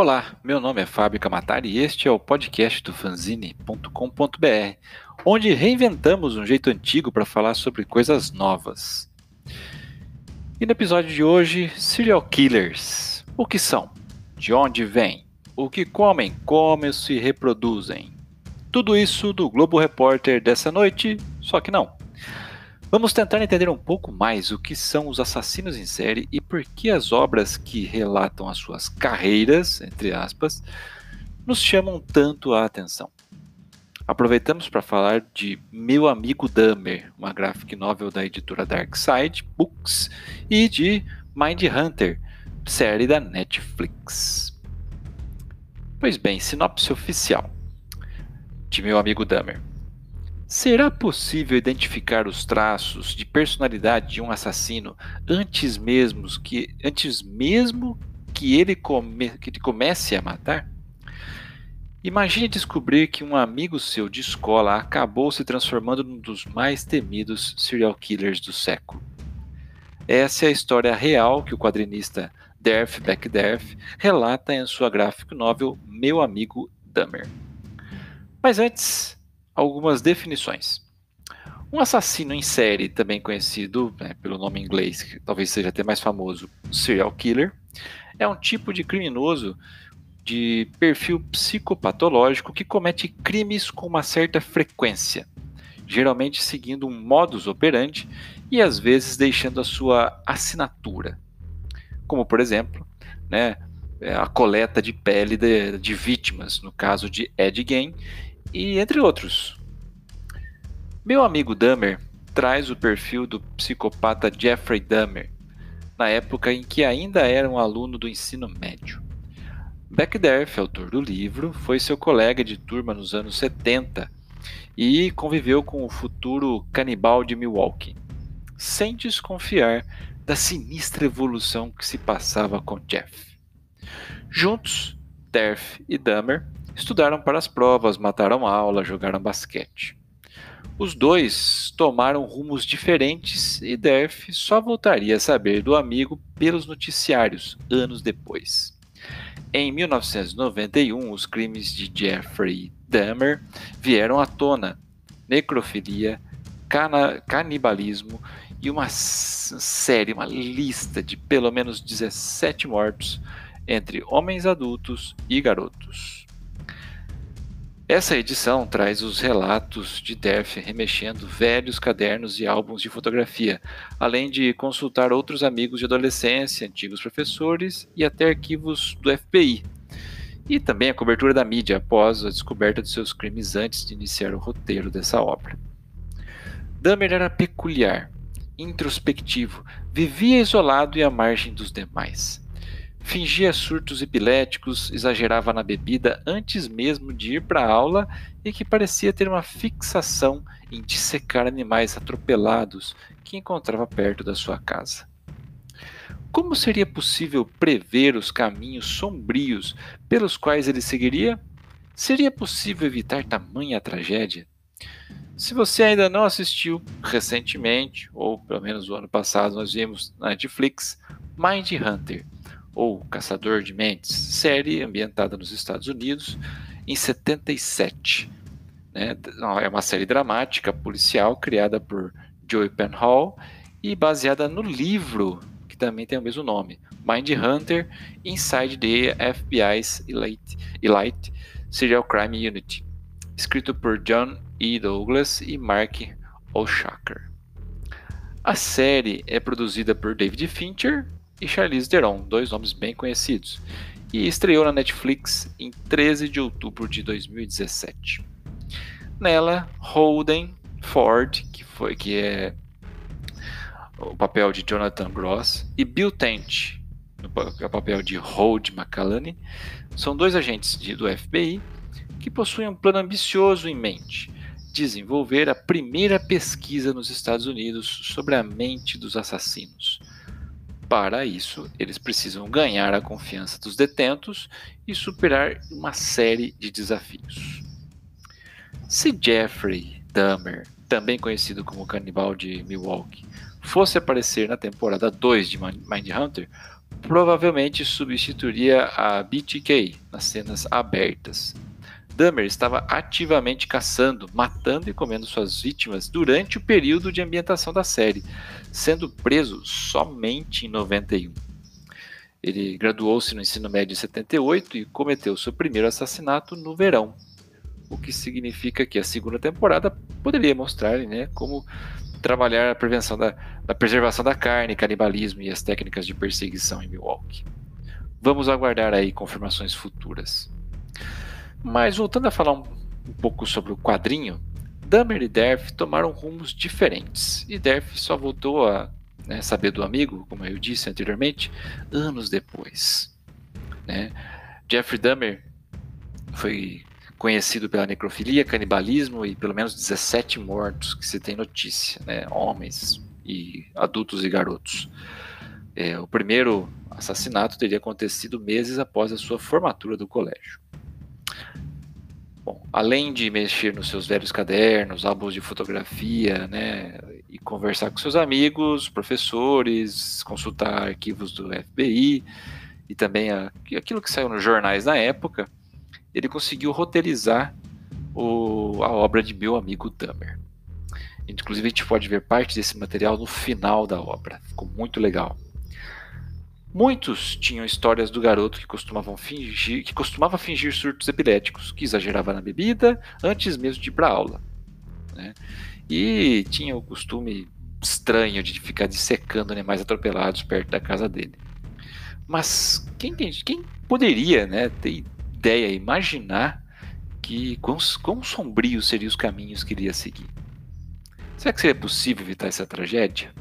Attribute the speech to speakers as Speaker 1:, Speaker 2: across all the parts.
Speaker 1: Olá, meu nome é Fábio Camatari e este é o podcast do fanzine.com.br, onde reinventamos um jeito antigo para falar sobre coisas novas. E no episódio de hoje, serial killers. O que são? De onde vêm? O que comem? Como se reproduzem? Tudo isso do Globo Repórter dessa noite, só que não. Vamos tentar entender um pouco mais o que são os assassinos em série e por que as obras que relatam as suas carreiras, entre aspas, nos chamam tanto a atenção. Aproveitamos para falar de Meu Amigo Dahmer, uma graphic novel da editora Darkside Books, e de Mind Hunter, série da Netflix. Pois bem, sinopse oficial de Meu Amigo Dahmer. Será possível identificar os traços de personalidade de um assassino antes mesmo que, antes mesmo que, ele, come, que ele comece a matar? Imagine descobrir que um amigo seu de escola acabou se transformando num dos mais temidos serial killers do século. Essa é a história real que o quadrinista Derf Backderf relata em sua gráfica novel Meu Amigo Dahmer. Mas antes, algumas definições. Um assassino em série, também conhecido né, pelo nome inglês, que talvez seja até mais famoso, serial killer, é um tipo de criminoso de perfil psicopatológico que comete crimes com uma certa frequência, geralmente seguindo um modus operandi e às vezes deixando a sua assinatura, como por exemplo, né, a coleta de pele de, de vítimas, no caso de Ed Gein, e entre outros. Meu amigo Dahmer traz o perfil do psicopata Jeffrey Dahmer, na época em que ainda era um aluno do ensino médio. Beckderf, autor do livro, foi seu colega de turma nos anos 70 e conviveu com o futuro canibal de Milwaukee, sem desconfiar da sinistra evolução que se passava com Jeff. Juntos, Derf e Dahmer Estudaram para as provas, mataram aula, jogaram basquete. Os dois tomaram rumos diferentes e Derf só voltaria a saber do amigo pelos noticiários anos depois. Em 1991, os crimes de Jeffrey Dahmer vieram à tona: necrofilia, canibalismo e uma série, uma lista de pelo menos 17 mortos entre homens adultos e garotos. Essa edição traz os relatos de Derf remexendo velhos cadernos e álbuns de fotografia, além de consultar outros amigos de adolescência, antigos professores e até arquivos do FBI. E também a cobertura da mídia após a descoberta de seus crimes antes de iniciar o roteiro dessa obra. Dahmer era peculiar, introspectivo, vivia isolado e à margem dos demais. Fingia surtos epiléticos, exagerava na bebida antes mesmo de ir para a aula e que parecia ter uma fixação em dissecar animais atropelados que encontrava perto da sua casa. Como seria possível prever os caminhos sombrios pelos quais ele seguiria? Seria possível evitar tamanha tragédia? Se você ainda não assistiu recentemente, ou pelo menos o ano passado, nós vimos na Netflix Mind Hunter ou Caçador de Mentes, série ambientada nos Estados Unidos em 77. Né? É uma série dramática policial criada por Joey Penhall e baseada no livro que também tem o mesmo nome, Mind Hunter Inside the FBI's Elite, Elite Serial Crime Unit, escrito por John E. Douglas e Mark O'Shaker. A série é produzida por David Fincher e Charlize Theron, dois nomes bem conhecidos, e estreou na Netflix em 13 de outubro de 2017. Nela, Holden Ford, que foi que é o papel de Jonathan Gross, e Bill Tent, é o papel de Hold McCallany, são dois agentes de, do FBI que possuem um plano ambicioso em mente: desenvolver a primeira pesquisa nos Estados Unidos sobre a mente dos assassinos para isso, eles precisam ganhar a confiança dos detentos e superar uma série de desafios. Se Jeffrey Dahmer, também conhecido como Canibal de Milwaukee, fosse aparecer na temporada 2 de Mindhunter, provavelmente substituiria a BTK nas cenas abertas. Dahmer estava ativamente caçando, matando e comendo suas vítimas durante o período de ambientação da série, sendo preso somente em 91. Ele graduou-se no ensino médio em 78 e cometeu seu primeiro assassinato no verão, o que significa que a segunda temporada poderia mostrar né, como trabalhar a prevenção da, da preservação da carne, canibalismo e as técnicas de perseguição em Milwaukee. Vamos aguardar aí confirmações futuras. Mas voltando a falar um, um pouco sobre o quadrinho, Dahmer e Derf tomaram rumos diferentes, e Derf só voltou a né, saber do amigo, como eu disse anteriormente, anos depois. Né? Jeffrey Dahmer foi conhecido pela necrofilia, canibalismo e pelo menos 17 mortos que se tem notícia, né? homens e adultos e garotos. É, o primeiro assassinato teria acontecido meses após a sua formatura do colégio. Bom, além de mexer nos seus velhos cadernos, álbuns de fotografia, né, e conversar com seus amigos, professores, consultar arquivos do FBI e também a, aquilo que saiu nos jornais na época, ele conseguiu roteirizar o, a obra de meu amigo Dahmer. Inclusive a gente pode ver parte desse material no final da obra. Ficou muito legal. Muitos tinham histórias do garoto que costumavam fingir, que costumava fingir surtos epiléticos, que exagerava na bebida antes mesmo de ir para aula. Né? E tinha o costume estranho de ficar dissecando animais atropelados perto da casa dele. Mas quem, quem poderia né, ter ideia, imaginar que quão, quão sombrios seriam os caminhos que iria seguir? Será que seria possível evitar essa tragédia?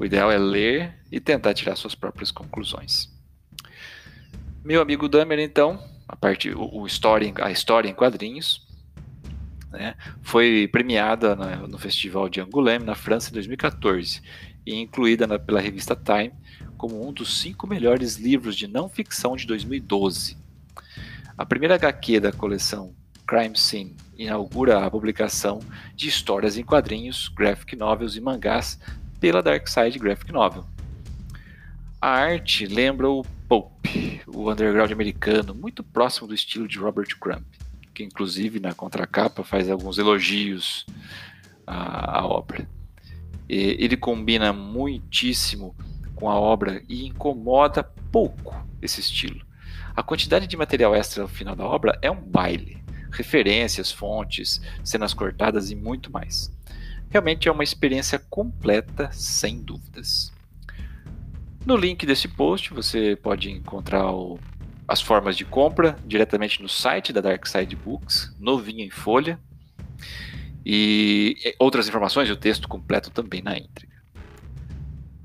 Speaker 1: O ideal é ler e tentar tirar suas próprias conclusões. Meu amigo Dahmer, então, a parte o, o story, a história em quadrinhos, né, foi premiada na, no Festival de Angoulême, na França, em 2014, e incluída na, pela revista Time como um dos cinco melhores livros de não ficção de 2012. A primeira HQ da coleção Crime Scene inaugura a publicação de histórias em quadrinhos, graphic novels e mangás pela Dark Side Graphic Novel. A arte lembra o Pulp, o underground americano, muito próximo do estilo de Robert Crumb, que inclusive na contracapa faz alguns elogios à, à obra. E, ele combina muitíssimo com a obra e incomoda pouco esse estilo. A quantidade de material extra no final da obra é um baile. Referências, fontes, cenas cortadas e muito mais. Realmente é uma experiência completa, sem dúvidas. No link desse post você pode encontrar o, as formas de compra diretamente no site da Dark Side Books, novinho em folha, e outras informações e o texto completo também na íntegra.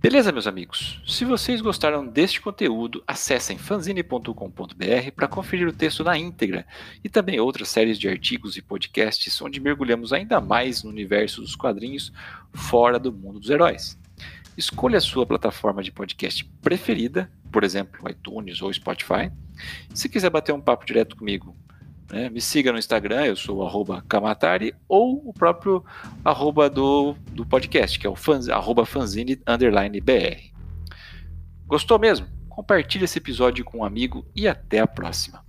Speaker 1: Beleza, meus amigos? Se vocês gostaram deste conteúdo, acessem fanzine.com.br para conferir o texto na íntegra e também outras séries de artigos e podcasts onde mergulhamos ainda mais no universo dos quadrinhos fora do mundo dos heróis. Escolha a sua plataforma de podcast preferida, por exemplo, iTunes ou Spotify. Se quiser bater um papo direto comigo, né? Me siga no Instagram, eu sou arroba Kamatari, ou o próprio arroba do, do podcast, que é o fans, arroba fanzine underline BR. Gostou mesmo? Compartilhe esse episódio com um amigo e até a próxima.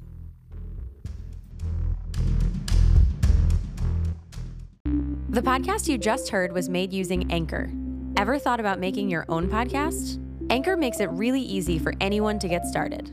Speaker 2: The podcast you just heard was made using Anchor. Ever thought about making your own podcast? Anchor makes it really easy for anyone to get started.